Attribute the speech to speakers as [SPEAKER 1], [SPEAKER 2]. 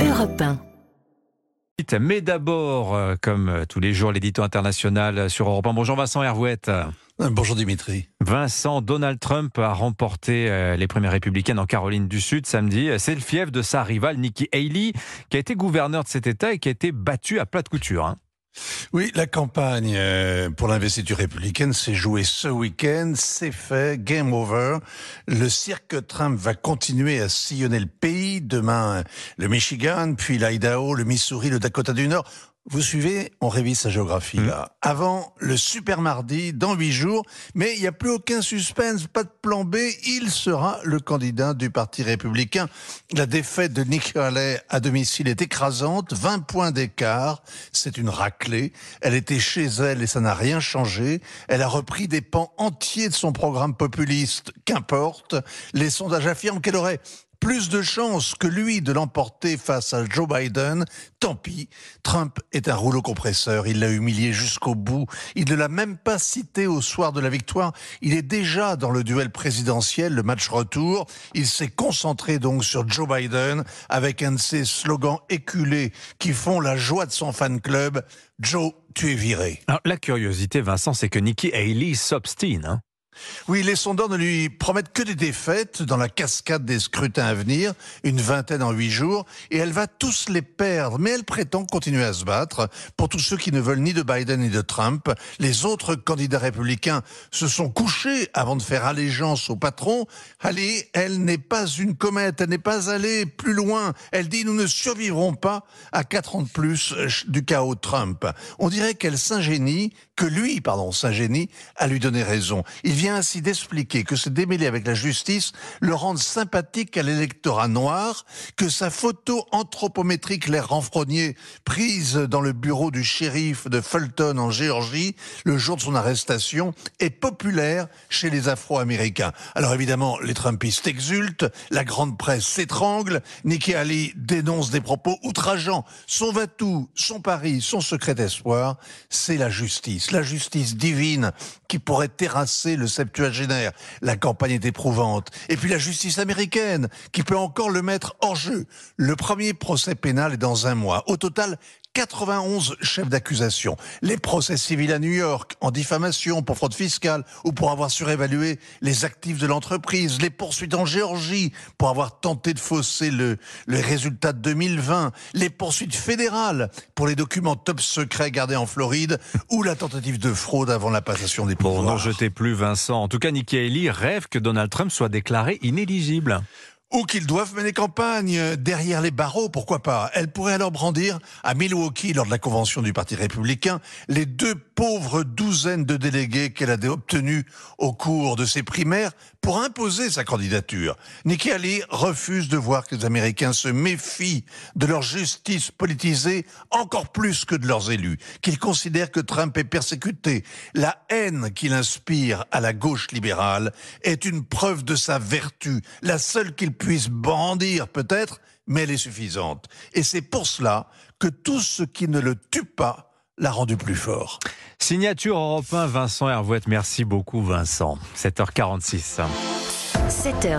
[SPEAKER 1] Europe 1.
[SPEAKER 2] Mais d'abord, euh, comme euh, tous les jours, l'édito international sur Europe 1. Bonjour Vincent Hervouette.
[SPEAKER 3] Bonjour Dimitri.
[SPEAKER 2] Vincent, Donald Trump a remporté euh, les primaires républicaines en Caroline du Sud samedi. C'est le fief de sa rivale Nikki Haley, qui a été gouverneur de cet État et qui a été battu à plat de couture. hein.
[SPEAKER 3] Oui, la campagne euh, pour l'investiture républicaine s'est jouée ce week-end. C'est fait, game over. Le cirque Trump va continuer à sillonner le pays. Demain, le Michigan, puis l'Idaho, le Missouri, le Dakota du Nord. Vous suivez, on révise sa géographie là. Avant le super mardi, dans huit jours, mais il n'y a plus aucun suspense, pas de plan B. Il sera le candidat du Parti républicain. La défaite de Haley à domicile est écrasante, 20 points d'écart. C'est une raclée. Elle était chez elle et ça n'a rien changé. Elle a repris des pans entiers de son programme populiste. Qu'importe. Les sondages affirment qu'elle aurait plus de chances que lui de l'emporter face à Joe Biden. Tant pis, Trump est un rouleau compresseur, il l'a humilié jusqu'au bout, il ne l'a même pas cité au soir de la victoire, il est déjà dans le duel présidentiel, le match retour, il s'est concentré donc sur Joe Biden avec un de ses slogans éculés qui font la joie de son fan club, Joe, tu es viré.
[SPEAKER 2] Alors, la curiosité, Vincent, c'est que Nikki Haley s'obstine. hein.
[SPEAKER 3] Oui, les sondeurs ne lui promettent que des défaites dans la cascade des scrutins à venir, une vingtaine en huit jours, et elle va tous les perdre. Mais elle prétend continuer à se battre. Pour tous ceux qui ne veulent ni de Biden ni de Trump, les autres candidats républicains se sont couchés avant de faire allégeance au patron. Allez, elle n'est pas une comète, elle n'est pas allée plus loin. Elle dit nous ne survivrons pas à quatre ans de plus du chaos Trump. On dirait qu'elle s'ingénie, que lui, pardon, s'ingénie à lui donner raison. Il vient ainsi d'expliquer que se démêler avec la justice le rend sympathique à l'électorat noir, que sa photo anthropométrique l'air renfrogné prise dans le bureau du shérif de Fulton en Géorgie le jour de son arrestation est populaire chez les Afro-Américains. Alors évidemment, les Trumpistes exultent, la grande presse s'étrangle, Nikki Haley dénonce des propos outrageants. Son va-tout, son pari, son secret espoir, c'est la justice, la justice divine qui pourrait terrasser le septuagénaire. La campagne est éprouvante. Et puis la justice américaine, qui peut encore le mettre hors jeu. Le premier procès pénal est dans un mois. Au total, 91 chefs d'accusation. Les procès civils à New York, en diffamation pour fraude fiscale ou pour avoir surévalué les actifs de l'entreprise. Les poursuites en Géorgie pour avoir tenté de fausser le, le résultat de 2020. Les poursuites fédérales pour les documents top secrets gardés en Floride ou la tentative de fraude avant la passation des
[SPEAKER 2] Bon,
[SPEAKER 3] pouvoirs.
[SPEAKER 2] n'en jetez plus, Vincent. En tout cas, Nikki Haley rêve que Donald Trump soit déclaré inéligible.
[SPEAKER 3] Ou qu'ils doivent mener campagne derrière les barreaux, pourquoi pas. Elle pourrait alors brandir à Milwaukee, lors de la convention du Parti républicain, les deux pauvres douzaines de délégués qu'elle a obtenus au cours de ses primaires pour imposer sa candidature. Nikki Haley refuse de voir que les Américains se méfient de leur justice politisée encore plus que de leurs élus, qu'ils considèrent que Trump est persécuté. La haine qu'il inspire à la gauche libérale est une preuve de sa vertu, la seule qu'il puisse brandir peut-être, mais elle est suffisante. Et c'est pour cela que tout ce qui ne le tue pas l'a rendu plus fort.
[SPEAKER 2] Signature Europe 1, Vincent Hervouette. Merci beaucoup, Vincent. 7h46.
[SPEAKER 1] 7h,